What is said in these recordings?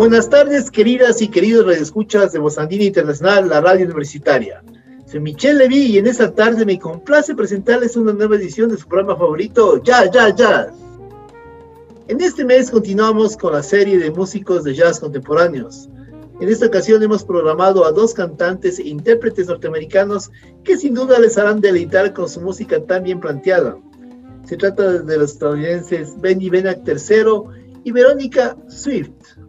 Buenas tardes, queridas y queridos radioescuchas de Bozandina Internacional, la radio universitaria. Soy Michelle Levy y en esta tarde me complace presentarles una nueva edición de su programa favorito, Jazz, Jazz, Jazz. En este mes continuamos con la serie de músicos de jazz contemporáneos. En esta ocasión hemos programado a dos cantantes e intérpretes norteamericanos que sin duda les harán deleitar con su música tan bien planteada. Se trata de los estadounidenses Benny Benac III y Verónica Swift.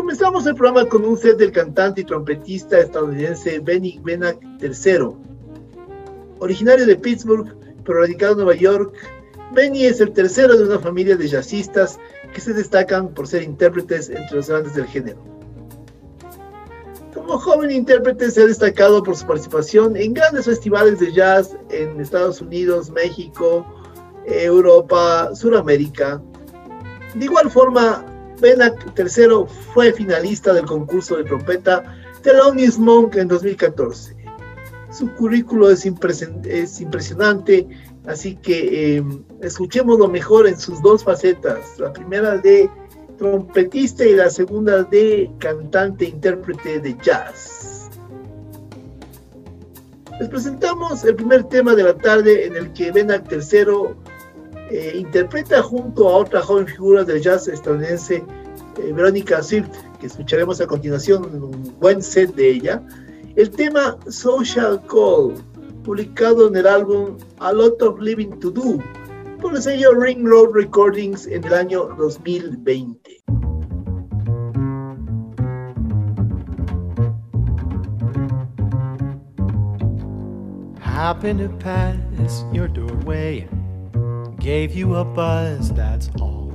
Comenzamos el programa con un set del cantante y trompetista estadounidense Benny Benac III. Originario de Pittsburgh, pero radicado en Nueva York, Benny es el tercero de una familia de jazzistas que se destacan por ser intérpretes entre los grandes del género. Como joven intérprete se ha destacado por su participación en grandes festivales de jazz en Estados Unidos, México, Europa, Sudamérica. De igual forma, Benac III fue finalista del concurso de trompeta Thelonious Monk en 2014. Su currículo es, es impresionante, así que eh, escuchemos lo mejor en sus dos facetas. La primera de trompetista y la segunda de cantante intérprete de jazz. Les presentamos el primer tema de la tarde en el que Benac III eh, interpreta junto a otra joven figura del jazz estadounidense, eh, Verónica Swift, que escucharemos a continuación un buen set de ella, el tema Social Call, publicado en el álbum A Lot of Living to Do, por el sello Ring Road Recordings en el año 2020. Happened to pass your doorway gave you a buzz, that's all.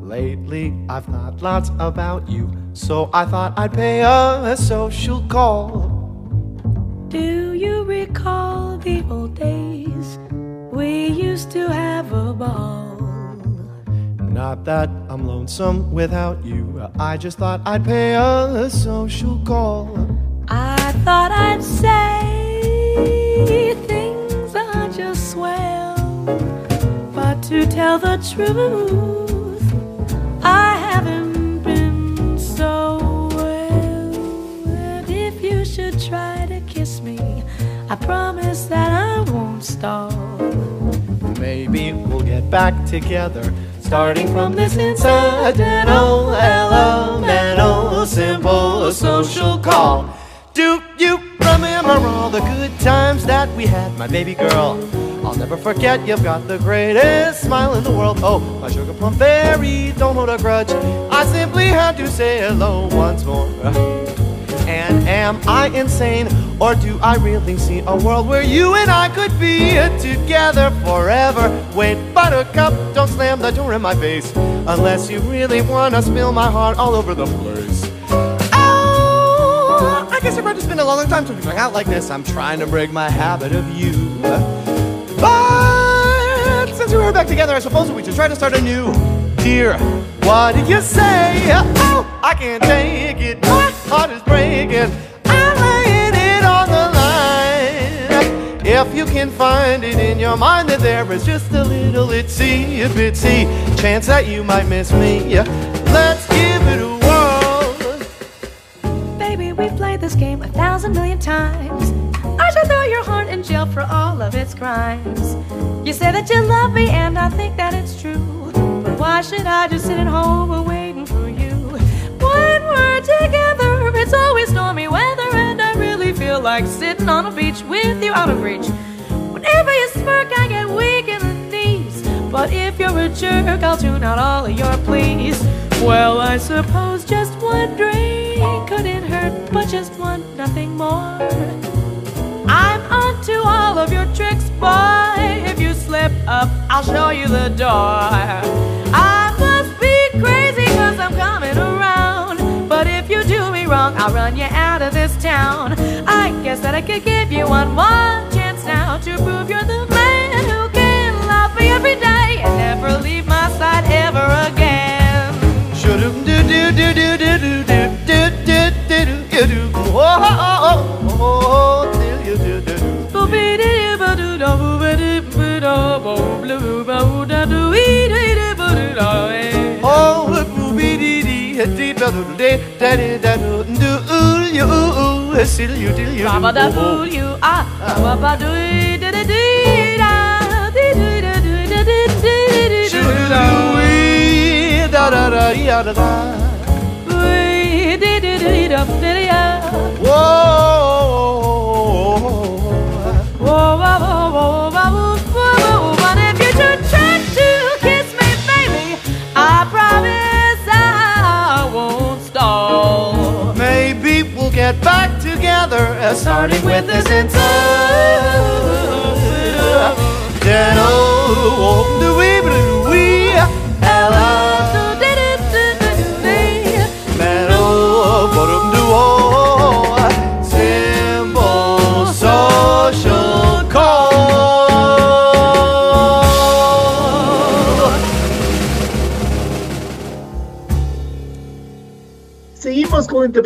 Lately, I've thought lots about you, so I thought I'd pay a social call. Do you recall the old days? We used to have a ball. Not that I'm lonesome without you, I just thought I'd pay a social call. I thought I'd say things are just swell. To tell the truth, I haven't been so well. If you should try to kiss me, I promise that I won't stall. Maybe we'll get back together, starting from this incidental, elemental, simple social call. Do you remember all the good times that we had, my baby girl? I'll never forget you've got the greatest smile in the world. Oh, my sugar plum fairy, don't hold a grudge. I simply had to say hello once more. And am I insane, or do I really see a world where you and I could be together forever? Wait, buttercup, don't slam the door in my face, unless you really wanna spill my heart all over the place. Oh, I guess it's been a long time hung out like this. I'm trying to break my habit of you. Since we're back together, I suppose we should try to start anew. Dear, what did you say? Oh, I can't take it. My heart is breaking. I'm laying it on the line. If you can find it in your mind that there is just a little itsy bitsy chance that you might miss me, let's give it a whirl. Baby, we've played this game a thousand million times. I should throw your heart in jail for all of its crimes. You say that you love me, and I think that it's true. But why should I just sit at home waiting for you? When we're together, it's always stormy weather, and I really feel like sitting on a beach with you out of reach. Whenever you smirk, I get weak in the knees. But if you're a jerk, I'll tune out all of your pleas. Well, I suppose just one couldn't hurt, but just one, nothing more. I'm on to of your tricks, boy. If you slip up, I'll show you the door. I must be crazy cause I'm coming around. But if you do me wrong, I'll run you out of this town. I guess that I could give you one more chance now to prove you're the man who can love me every day and never leave my side ever again. Shoo-doo, doo doo doo doo doo doo. Oh, oh, oh, oh, till you do do do. Oh, the booby dee dee, a dee da doo dee, da dee da doo doo, ooh, you ooh, ooh, a still you till you Baba da do. fool you ah, baba do da da dee da, dee dee da dee da dee dee dee dee da. Shoo-doo-wee, da da da ya da da. Wee, dee dee dee da dee dee ya. Whoa. Whoa, whoa, whoa, whoa, whoa, whoa, whoa. But if you should try to kiss me, baby, I promise I won't stall. Maybe we'll get back together, uh, starting with this inside.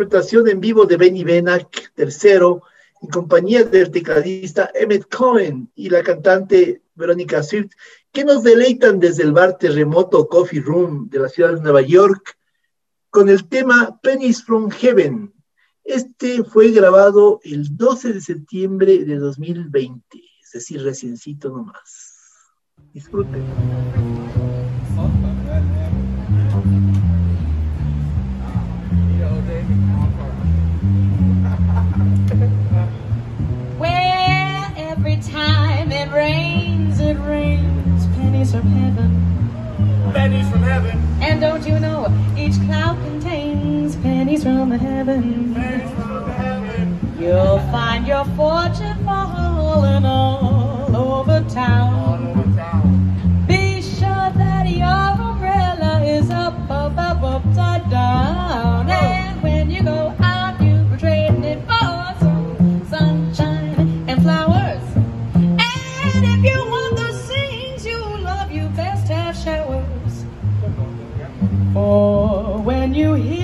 Interpretación en vivo de Benny Benac III en compañía del tecladista Emmett Cohen y la cantante Verónica Swift, que nos deleitan desde el bar terremoto Coffee Room de la ciudad de Nueva York con el tema Pennies from Heaven. Este fue grabado el 12 de septiembre de 2020, es decir, reciencito nomás. Disfruten. It rains, it rains pennies from heaven. Pennies from heaven, And don't you know, each cloud contains pennies from heaven. pennies from heaven. You'll find your fortune falling all over town. Be sure that your umbrella is up, up, up, upside down. You hear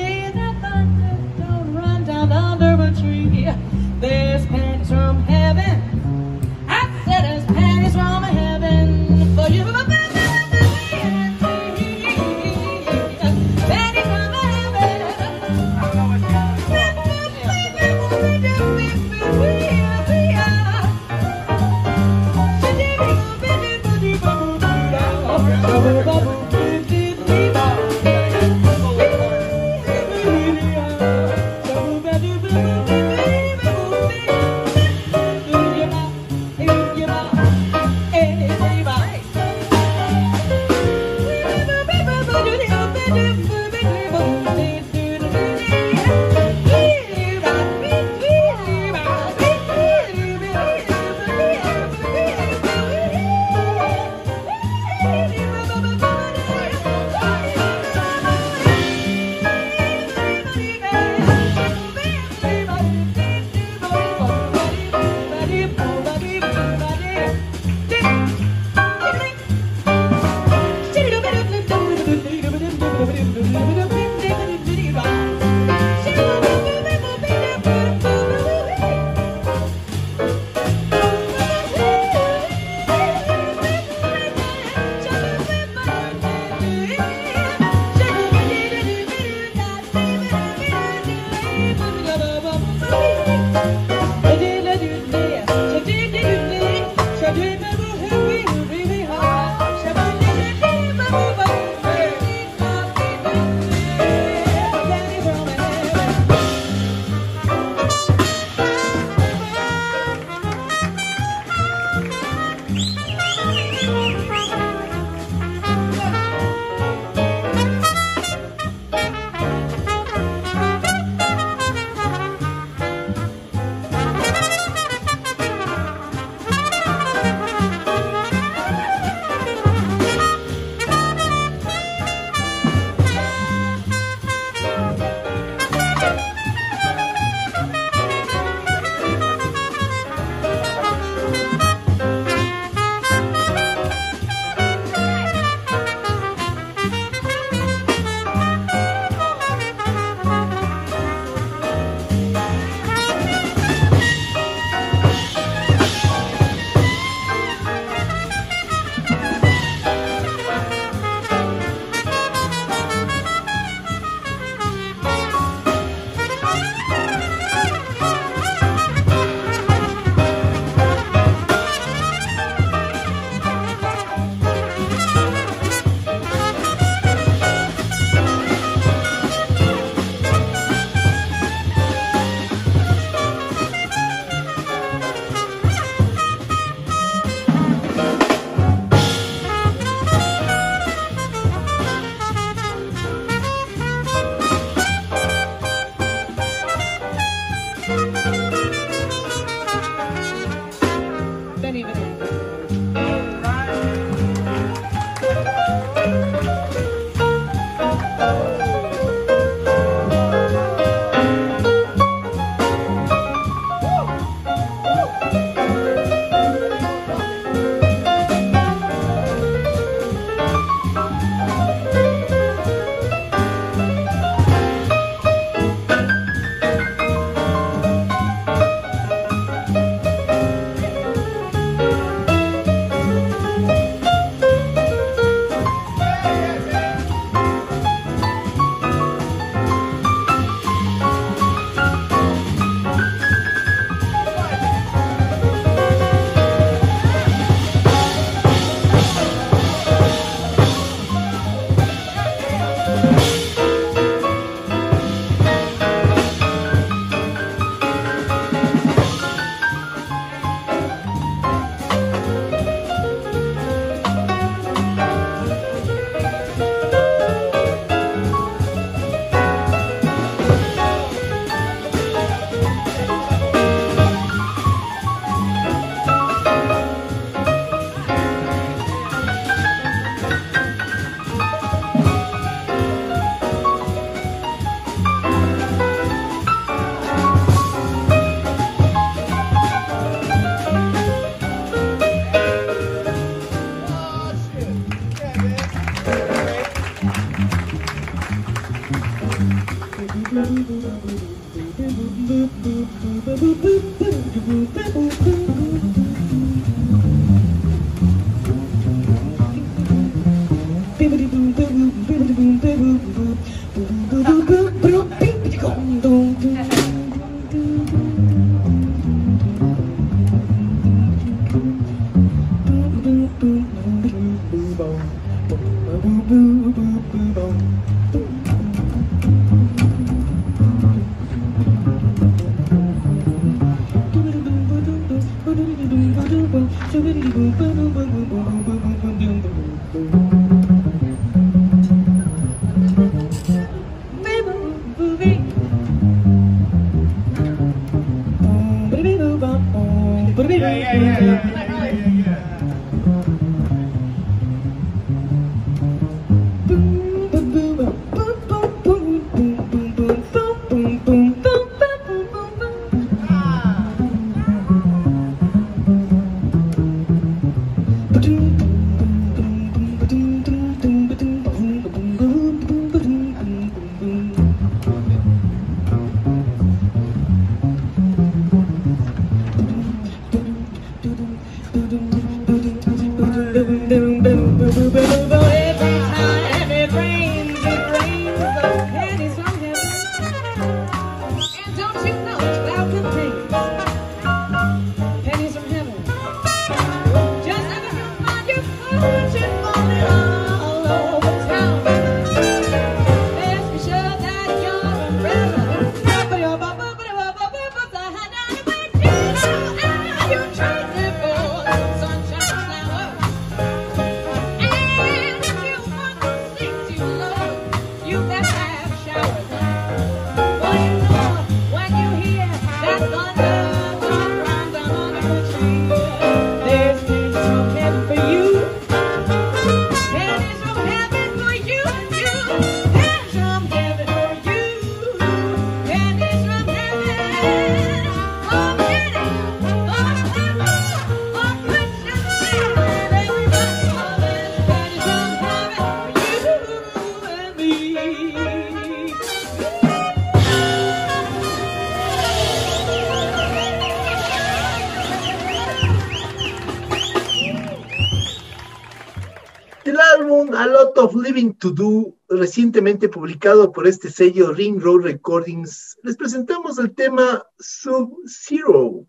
Living to Do, recientemente publicado por este sello Ring Road Recordings, les presentamos el tema Sub-Zero,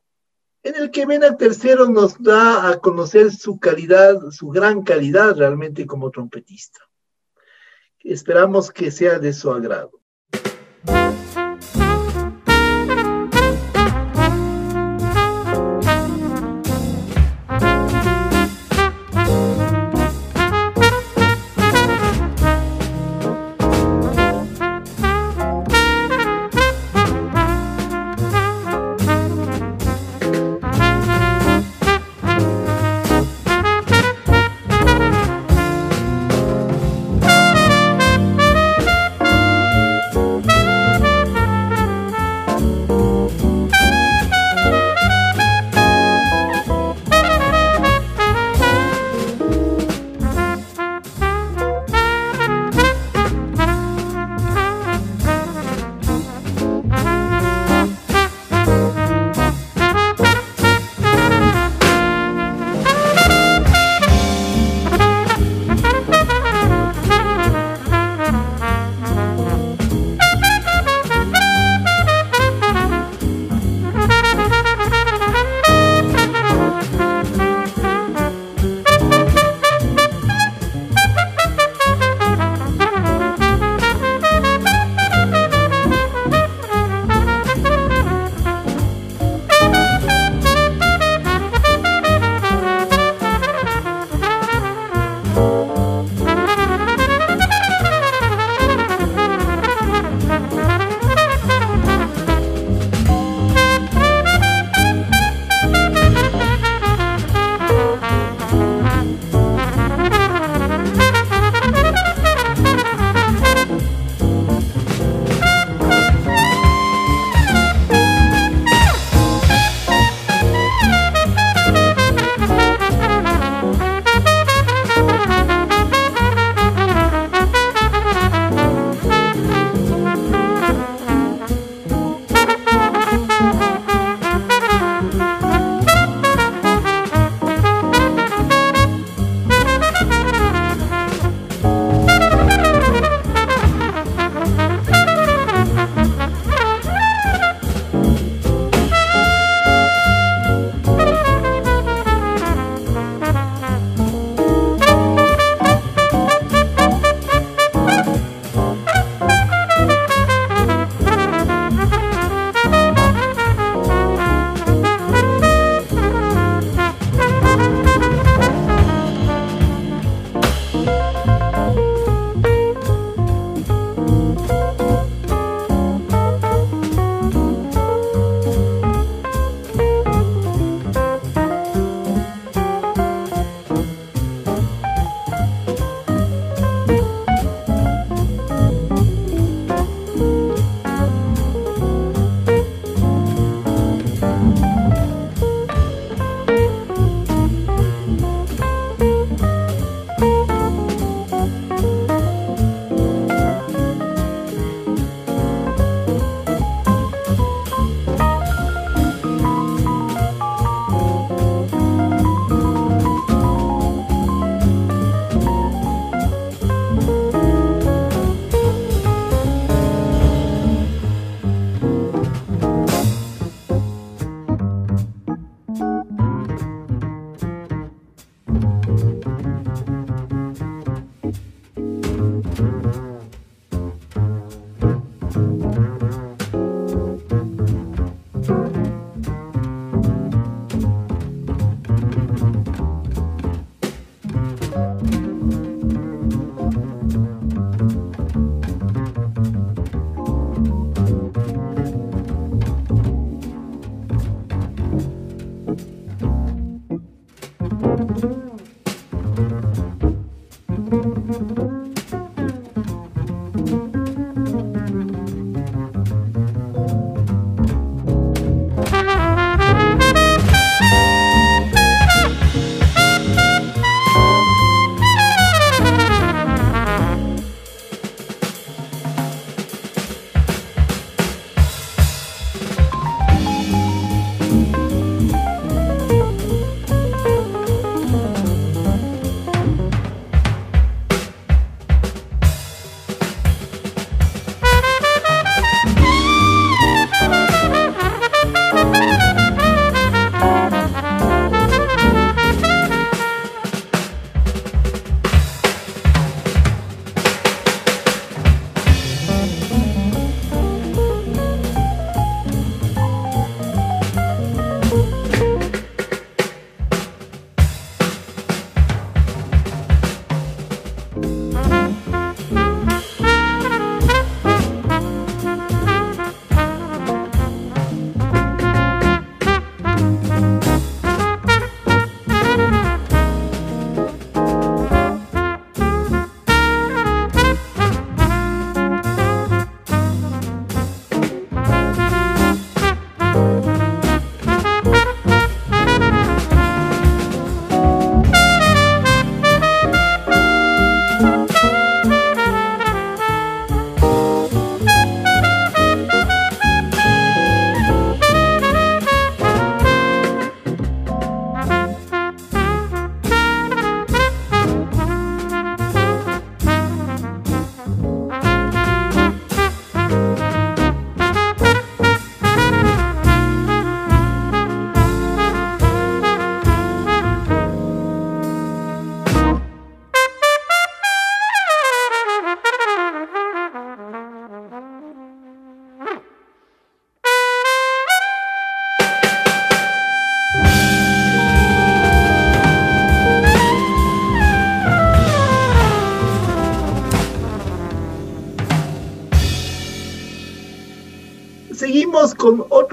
en el que Vena Tercero nos da a conocer su calidad, su gran calidad realmente como trompetista. Esperamos que sea de su agrado.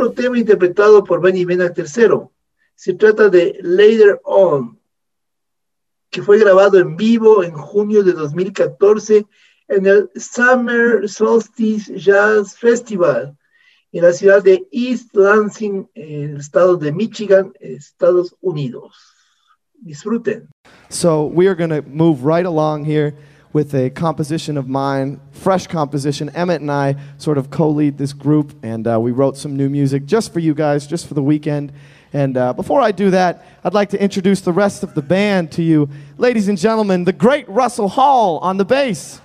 Otro tema interpretado por Benny Bena III. Se trata de Later On, que fue grabado en vivo en junio de 2014 en el Summer Solstice Jazz Festival en la ciudad de East Lansing, en el estado de Michigan, Estados Unidos. Disfruten. So we are going to move right along here. With a composition of mine, fresh composition. Emmett and I sort of co lead this group, and uh, we wrote some new music just for you guys, just for the weekend. And uh, before I do that, I'd like to introduce the rest of the band to you. Ladies and gentlemen, the great Russell Hall on the bass.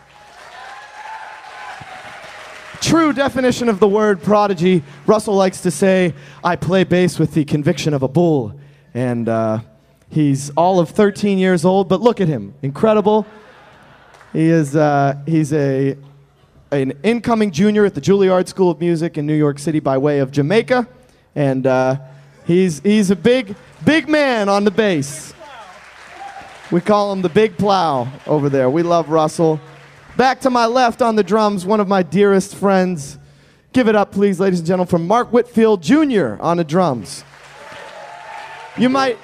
True definition of the word prodigy. Russell likes to say, I play bass with the conviction of a bull. And uh, he's all of 13 years old, but look at him. Incredible he is uh, he's a an incoming junior at the Juilliard School of Music in New York City by way of Jamaica, and uh, he's he's a big big man on the bass. We call him the Big Plow over there. We love Russell. Back to my left on the drums, one of my dearest friends. Give it up, please, ladies and gentlemen, from Mark Whitfield Jr. on the drums. You might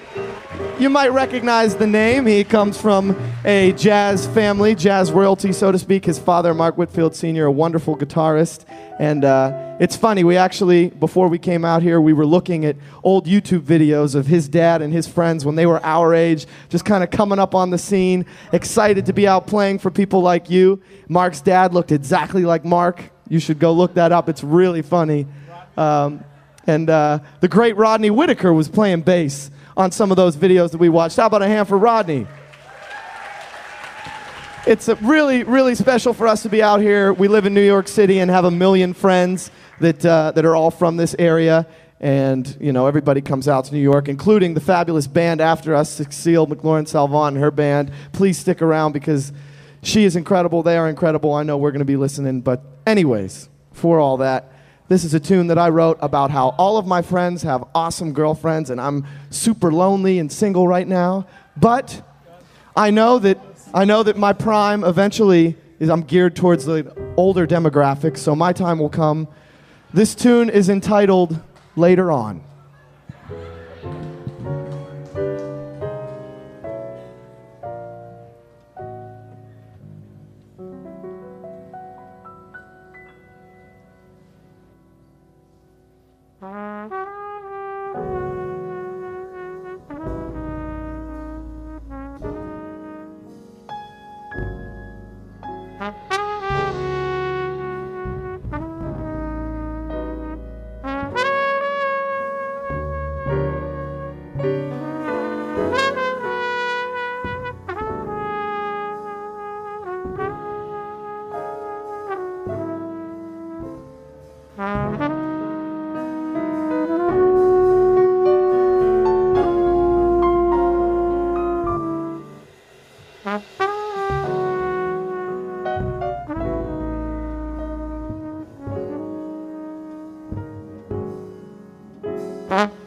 you might recognize the name. He comes from a jazz family, jazz royalty, so to speak. His father, Mark Whitfield Sr., a wonderful guitarist. And uh, it's funny, we actually, before we came out here, we were looking at old YouTube videos of his dad and his friends when they were our age, just kind of coming up on the scene, excited to be out playing for people like you. Mark's dad looked exactly like Mark. You should go look that up, it's really funny. Um, and uh, the great Rodney Whitaker was playing bass on some of those videos that we watched. How about a hand for Rodney? It's really, really special for us to be out here. We live in New York City and have a million friends that, uh, that are all from this area. And, you know, everybody comes out to New York, including the fabulous band after us, Cecile McLorin Salvant and her band. Please stick around because she is incredible. They are incredible. I know we're going to be listening. But, anyways, for all that, this is a tune that I wrote about how all of my friends have awesome girlfriends and I'm super lonely and single right now. But I know that I know that my prime eventually is I'm geared towards the older demographics, so my time will come. This tune is entitled Later On. Bye.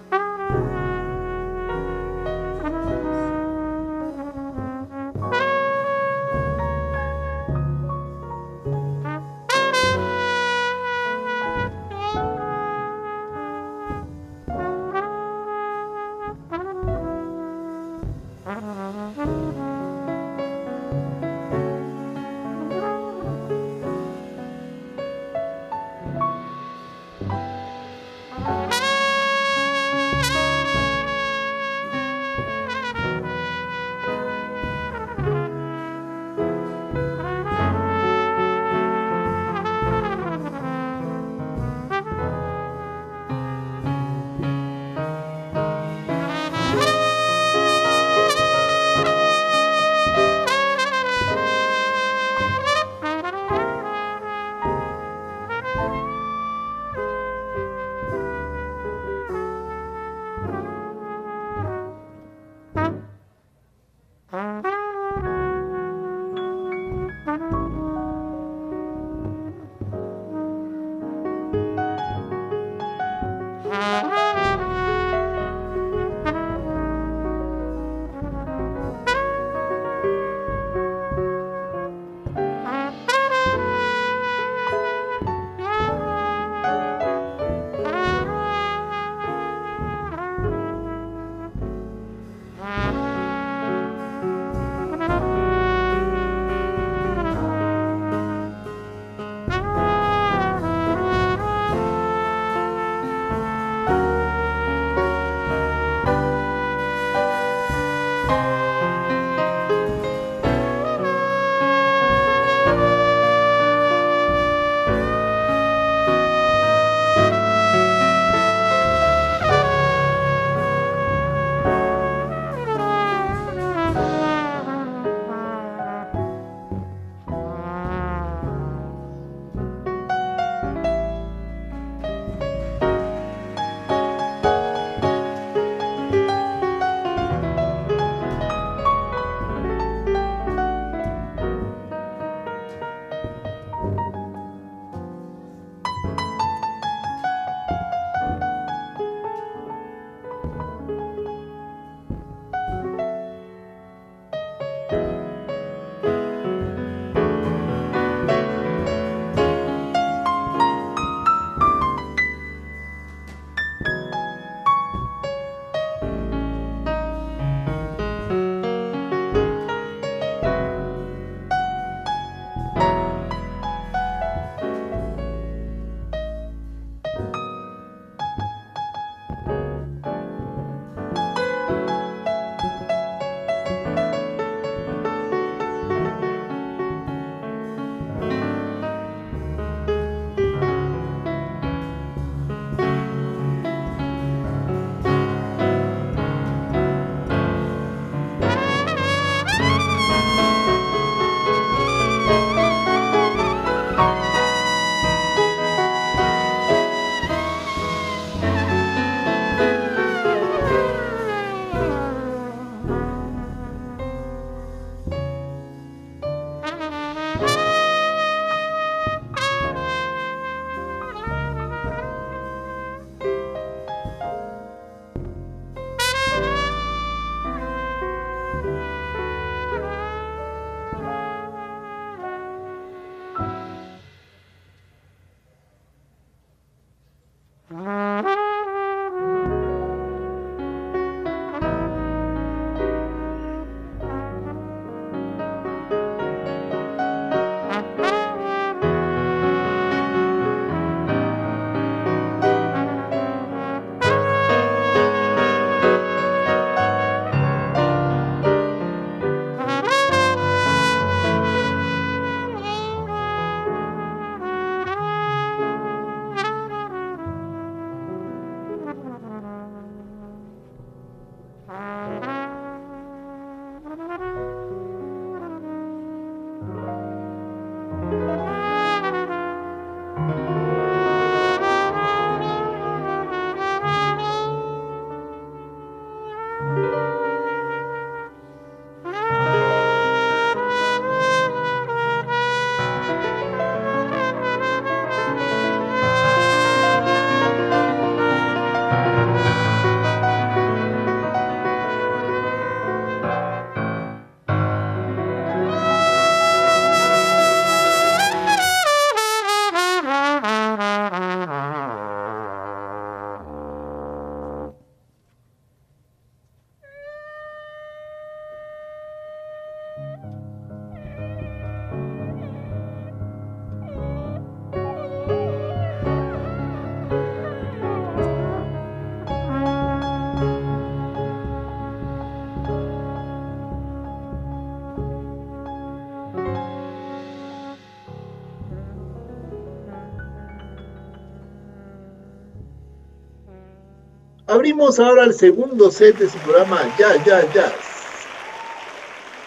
Abrimos ahora el segundo set de su programa Jazz, Jazz, Jazz,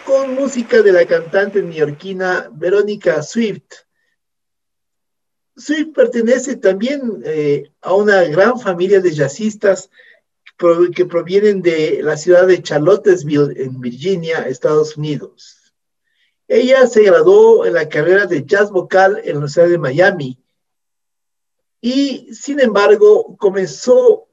con música de la cantante neoyorquina Verónica Swift. Swift pertenece también eh, a una gran familia de jazzistas que provienen de la ciudad de Charlottesville, en Virginia, Estados Unidos. Ella se graduó en la carrera de jazz vocal en la Universidad de Miami y, sin embargo, comenzó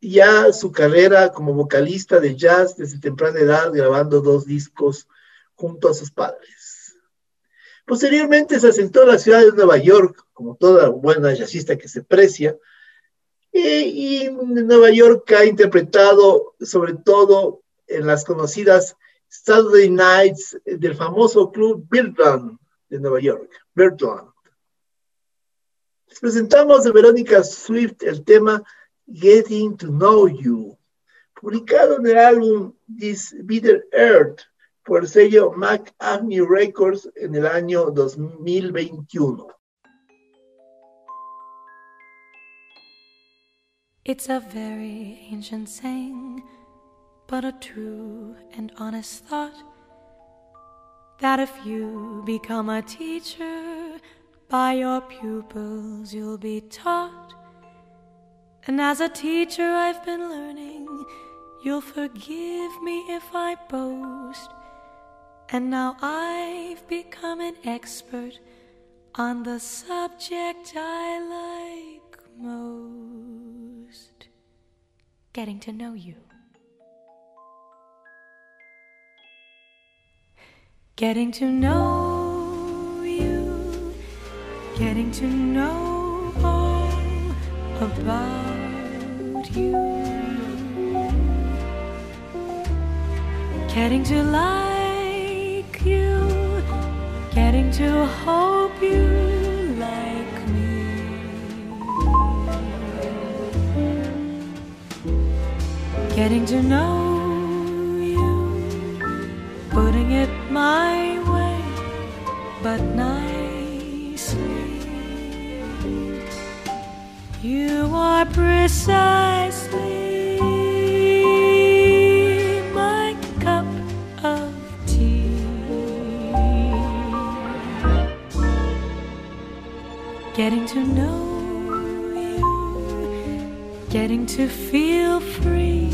ya su carrera como vocalista de jazz desde temprana edad, grabando dos discos junto a sus padres. Posteriormente se asentó en la ciudad de Nueva York, como toda buena jazzista que se precia, y, en Nueva York ha interpretado sobre todo en las conocidas Saturday Nights del famoso club Birdland de Nueva York, Birdland. Les presentamos de Verónica Swift el tema Getting to Know You, publicado en el álbum This Bitter Earth por el sello Mack Avenue Records en el año 2021. It's a very ancient saying, but a true and honest thought that if you become a teacher, by your pupils you'll be taught. And as a teacher, I've been learning. You'll forgive me if I boast. And now I've become an expert on the subject I like most getting to know you. Getting to know you, getting to know about you. Getting to like you, getting to hope you like me. Getting to know you, putting it my way, but nicely. Are precisely my cup of tea. Getting to know you, getting to feel free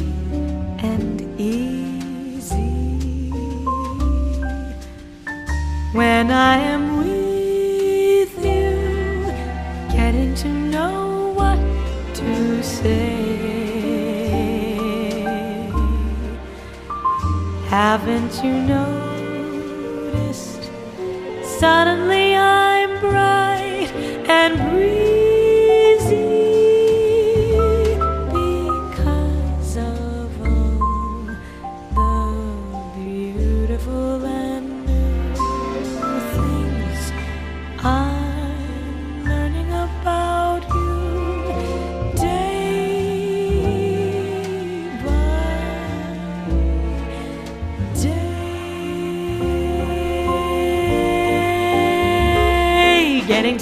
and easy. When I am with say. Haven't you noticed? Suddenly I'm bright and breezy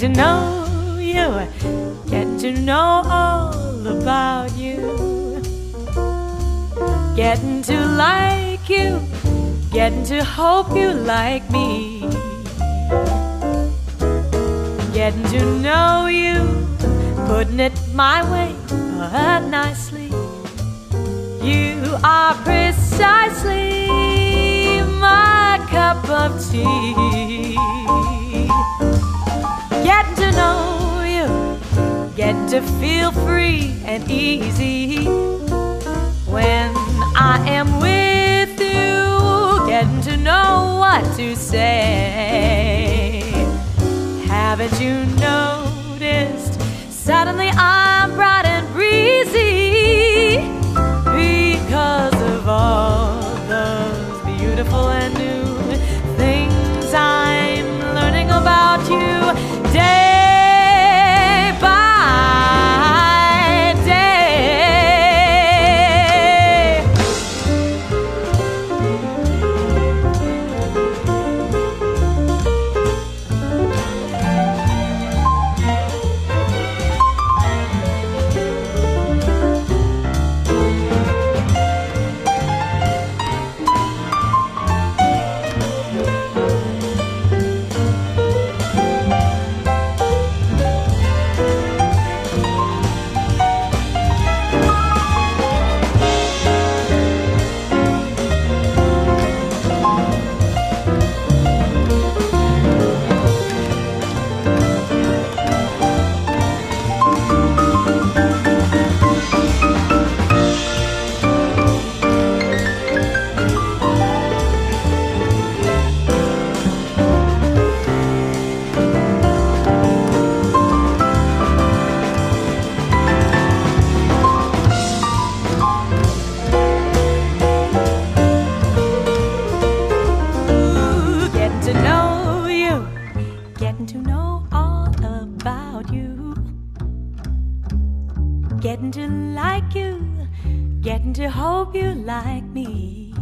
to know you, getting to know all about you, getting to like you, getting to hope you like me. Getting to know you, putting it my way, uh, nicely. You are precisely my cup of tea. To feel free and easy. When I am with you, getting to know what to say. Haven't you noticed? Suddenly I'm bright and breezy because of all those beautiful hope you like me.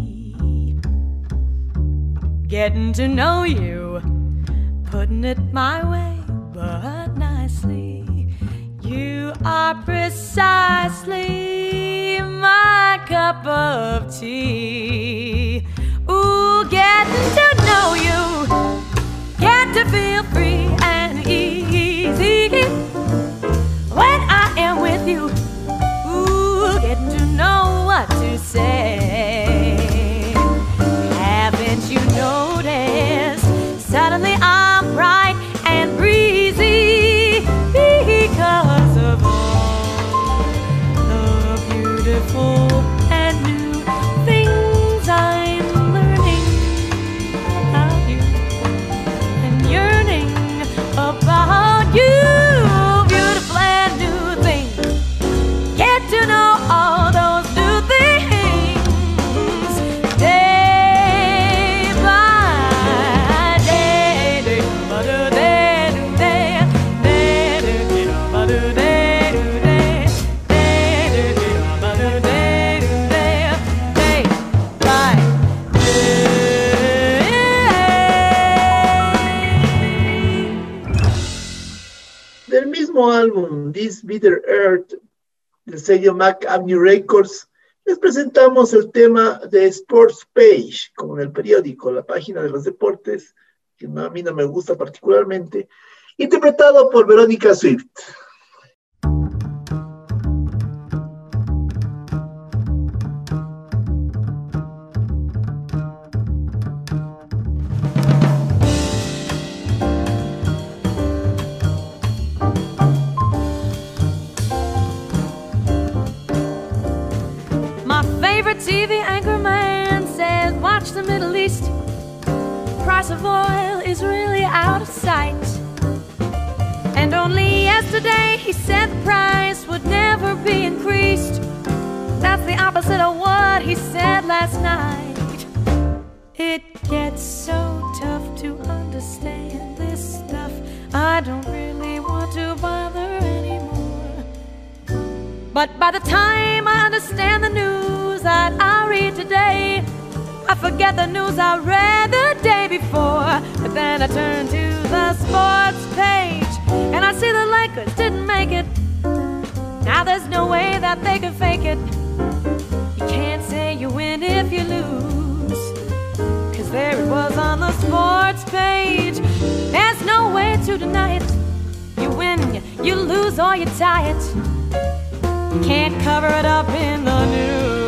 Getting to know you, putting it my way, but nicely. You are precisely my cup of tea. Ooh, getting to know you, get to feel free and easy when I am with you. Know what to say. Álbum, This Bitter Earth, del sello Mac Avenue Records, les presentamos el tema de Sports Page, como en el periódico, la página de los deportes, que a mí no me gusta particularmente, interpretado por Verónica Swift. The Middle East. Price of oil is really out of sight. And only yesterday he said the price would never be increased. That's the opposite of what he said last night. It gets so tough to understand this stuff. I don't really want to bother anymore. But by the time I understand the news that I read today, I forget the news I read the day before. But then I turn to the sports page and I see the Lakers didn't make it. Now there's no way that they can fake it. You can't say you win if you lose. Cause there it was on the sports page. There's no way to deny it. You win, you lose, or you tie it. You Can't cover it up in the news.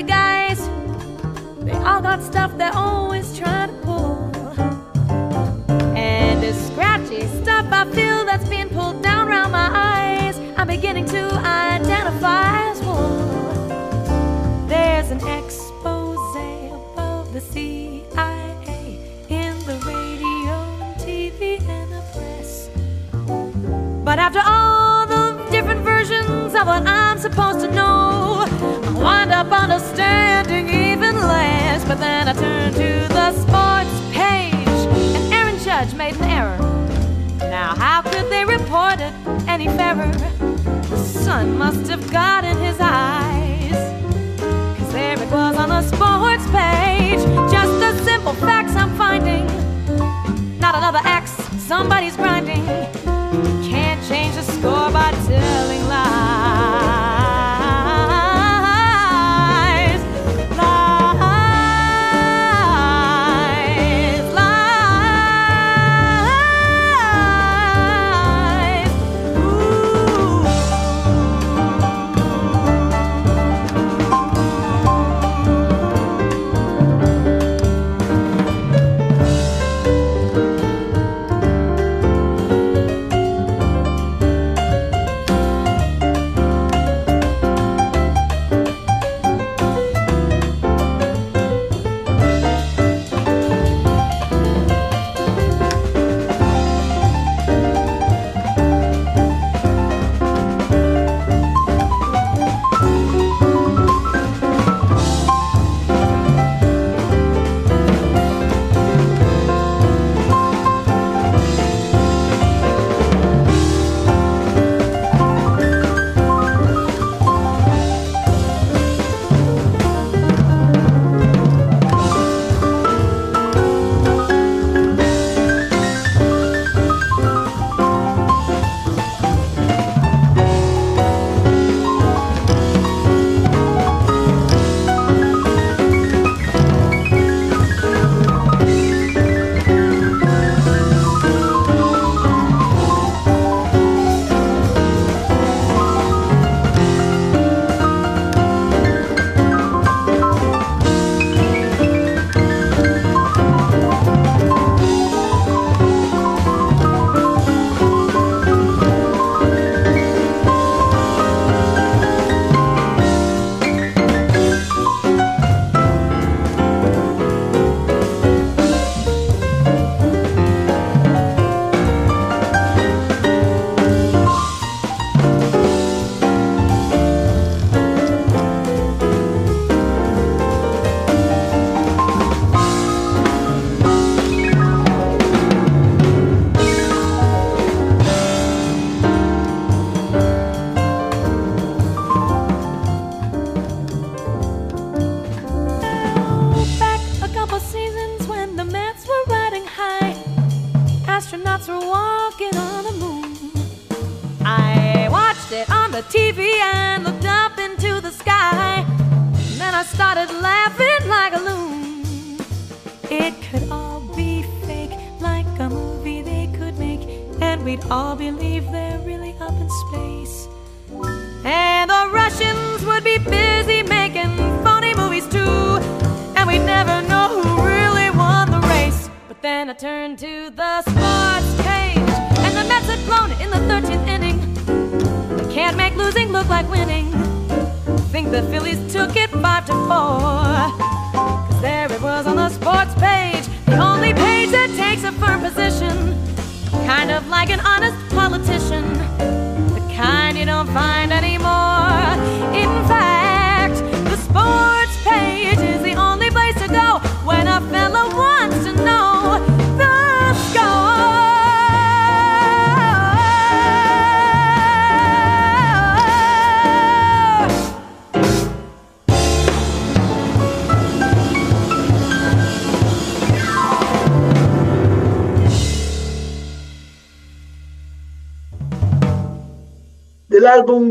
Shifty guys, they all got stuff they're always trying to pull. And this scratchy stuff I feel that's being pulled down around my eyes, I'm beginning to identify as wool. There's an expose above the CIA in the radio and TV and the press. But after all the different versions of what I'm supposed to know, up understanding even less. But then I turn to the sports page, and Aaron Judge made an error. Now, how could they report it any fairer? The sun must have got in his eyes. Cause there it was on the sports page. Just the simple facts I'm finding. Not another axe somebody's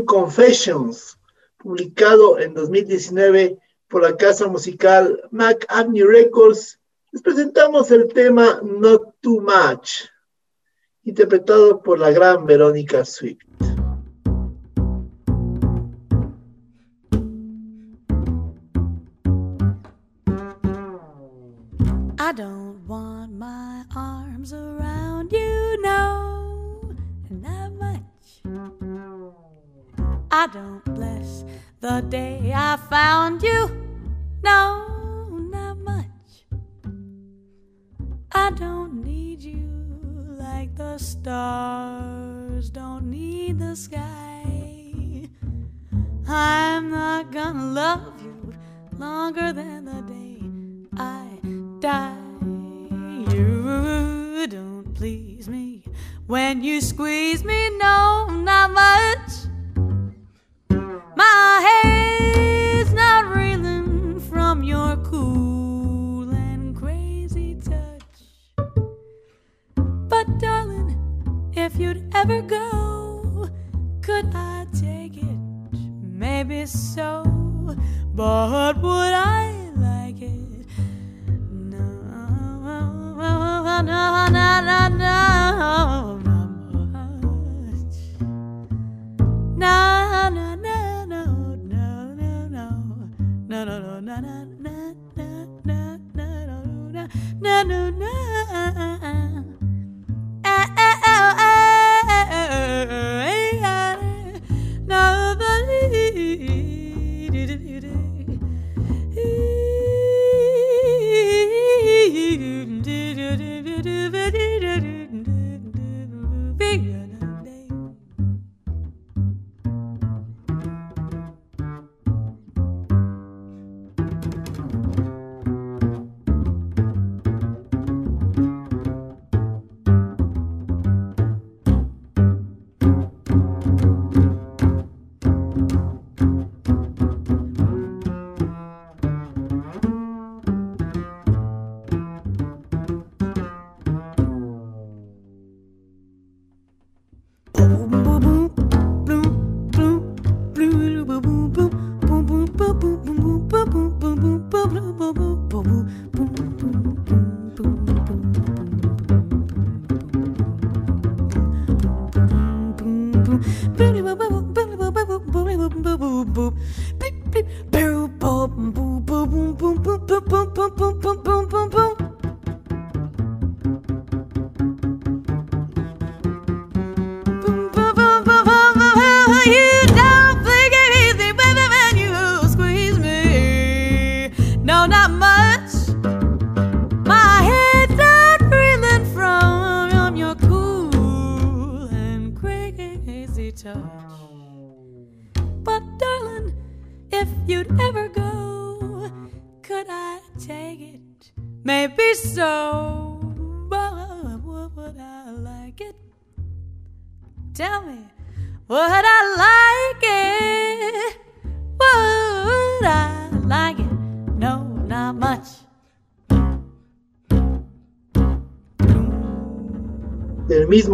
Confessions, publicado en 2019 por la casa musical Mac Records, les presentamos el tema Not Too Much, interpretado por la gran Verónica Swift.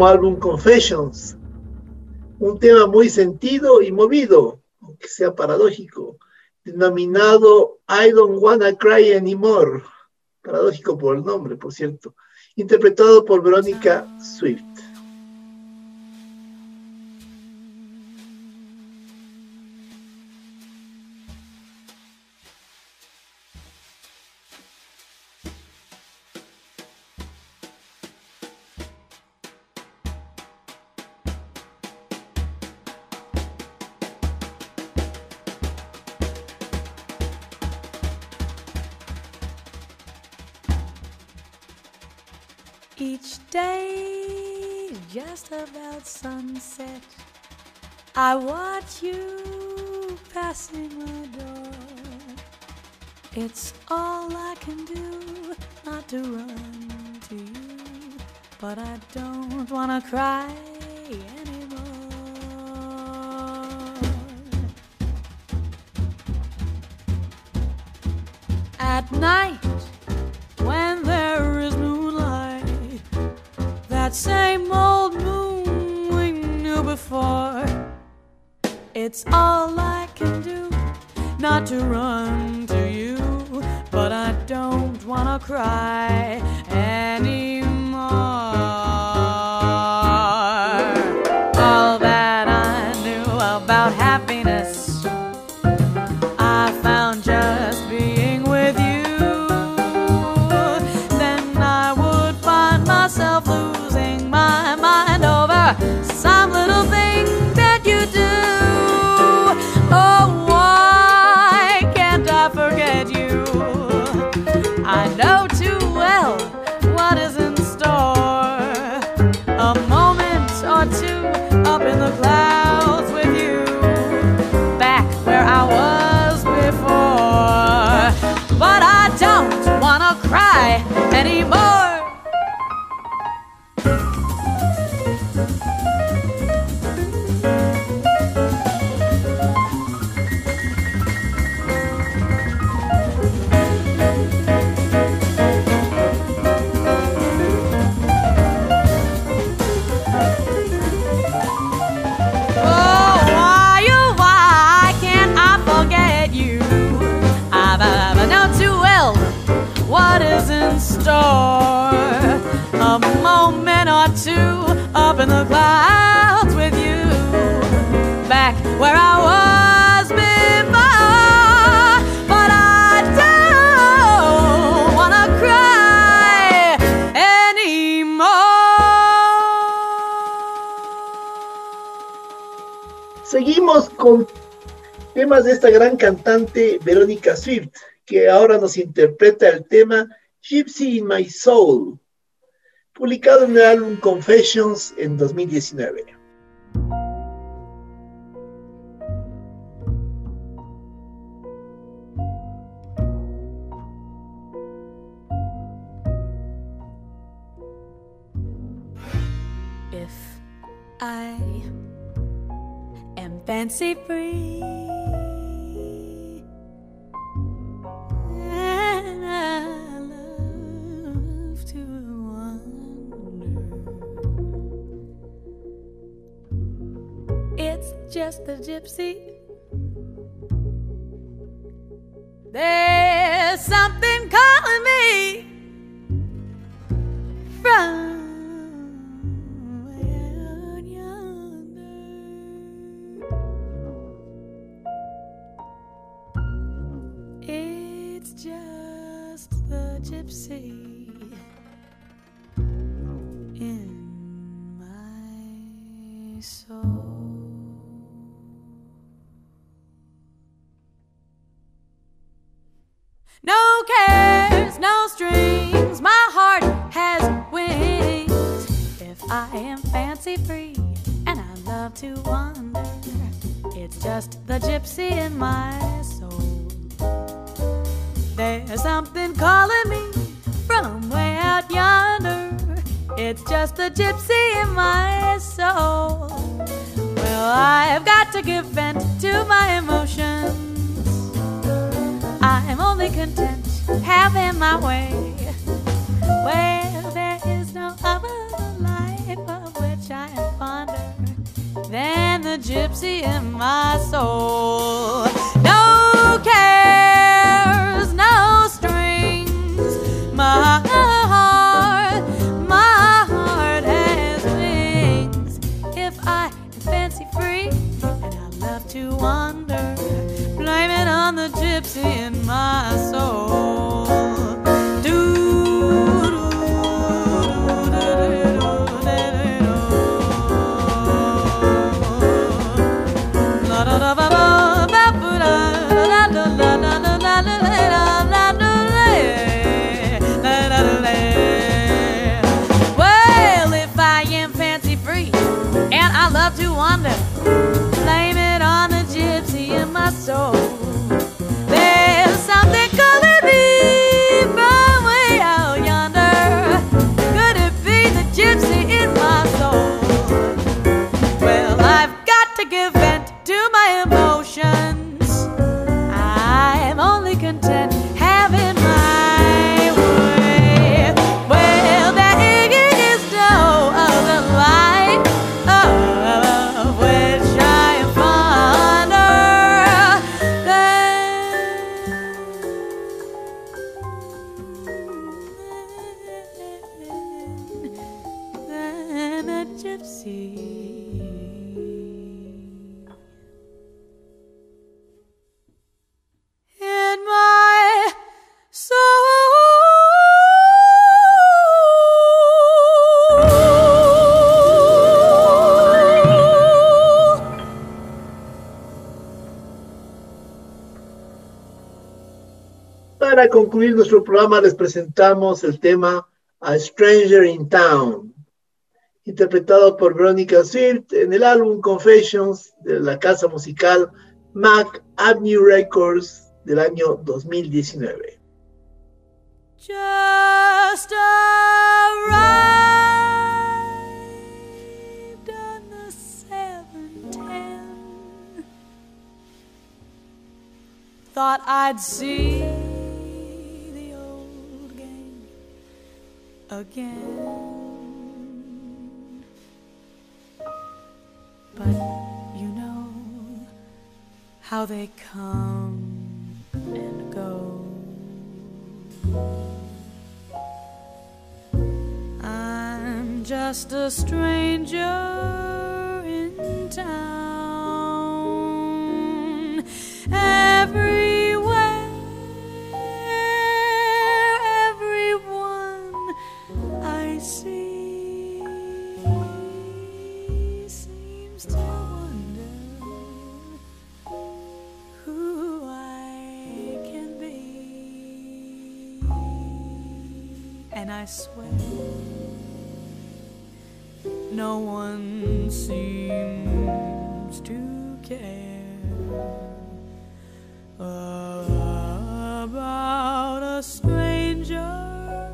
álbum Confessions. Un tema muy sentido y movido, aunque sea paradójico, denominado I Don't Wanna Cry Anymore, paradójico por el nombre, por cierto, interpretado por Verónica Swift. Each day, just about sunset, I watch you passing my door. It's all I can do not to run to you, but I don't wanna cry anymore. At night, It's all I can do not to run to you, but I don't wanna cry back where I was before. But I don't wanna cry anymore. Seguimos con temas de esta gran cantante Verónica Swift, que ahora nos interpreta el tema Gypsy in My Soul, publicado en el álbum Confessions en 2019. If I am fancy free, it's just the gypsy. There's something calling me from yonder. It's just the gypsy No cares, no strings, my heart has wings. If I am fancy free and I love to wander, it's just the gypsy in my soul. There's something calling me from way out yonder. It's just the gypsy in my soul. Well, I've got to give vent to my emotions. Only content having my way. Well, there is no other life of which I am fonder than the gypsy in my soul. my Para concluir nuestro programa les presentamos el tema A Stranger in Town, interpretado por Veronica Swift en el álbum Confessions de la casa musical Mac Avenue Records del año 2019. Just arrived on the 710. Thought I'd see the old game again. You know how they come and go. I'm just a stranger in town. A stranger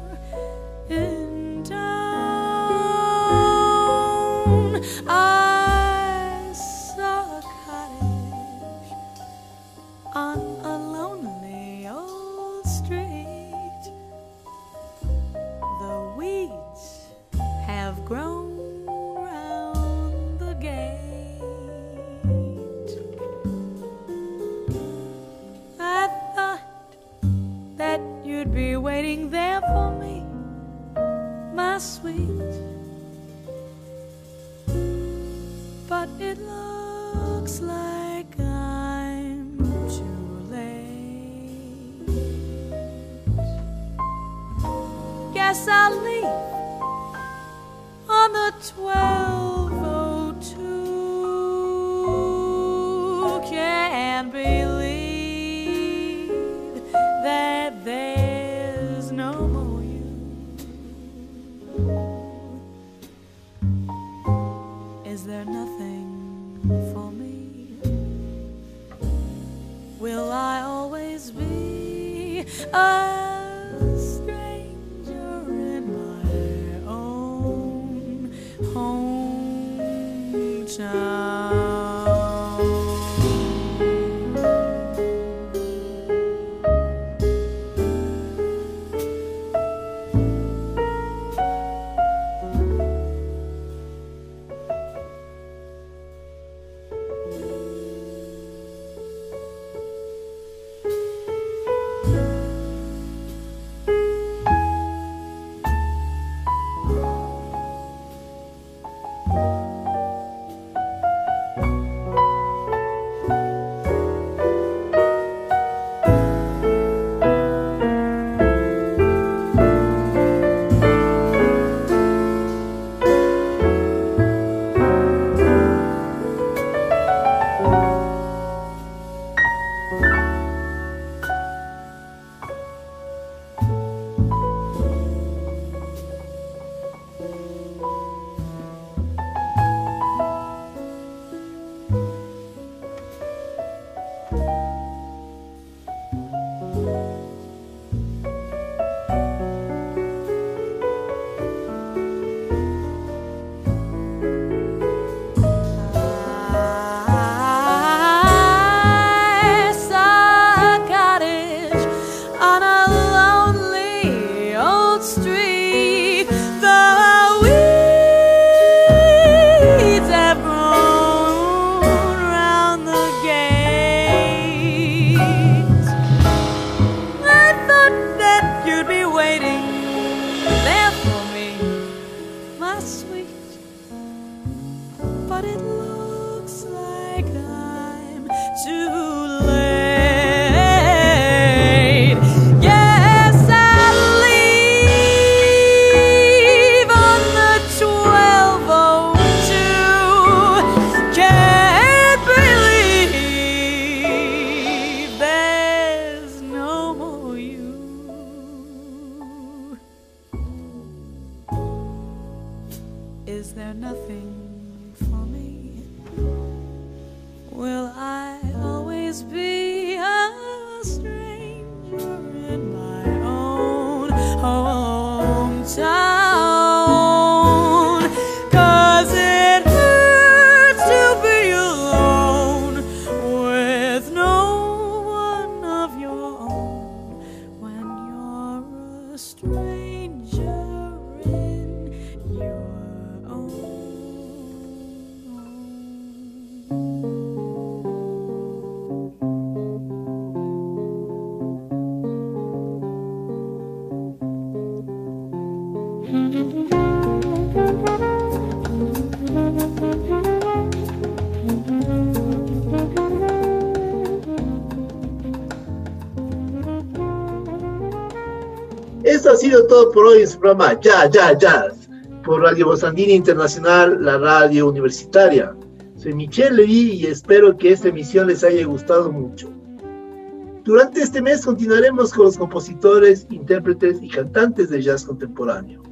a Esto ha sido todo por hoy en su programa Ya, Ya, Jazz, por Radio Bosandina Internacional, la radio universitaria. Soy Michelle Levy y espero que esta emisión les haya gustado mucho. Durante este mes continuaremos con los compositores, intérpretes y cantantes de jazz contemporáneo.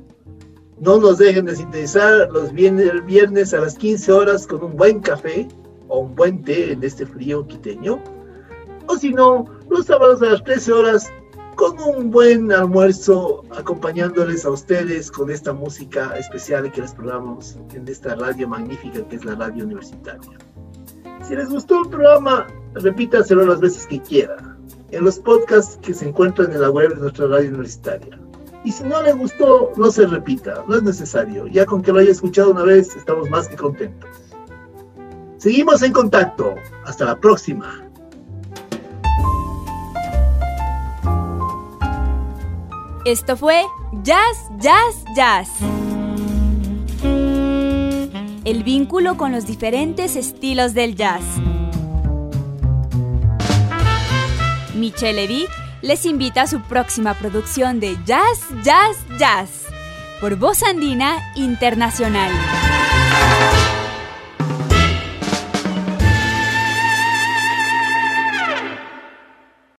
No nos dejen de sintonizar los viernes, a las 15 horas con un buen café o un buen té en este frío quiteño. O si no, los sábados a las 13 horas con un buen almuerzo acompañándoles a ustedes con esta música especial que les programamos en esta radio magnífica que es la radio universitaria. Si les gustó el programa, repítaselo las veces que quiera en los podcasts que se encuentran en la web de nuestra radio universitaria. Y si no les gustó, no se repita, no es necesario. Ya con que lo haya escuchado una vez, estamos más que contentos. Seguimos en contacto. Hasta la próxima. Esto fue Jazz, Jazz, Jazz. El vínculo con los diferentes estilos del jazz. Michelle Evic les invita a su próxima producción de Jazz, Jazz, Jazz por Voz Andina Internacional.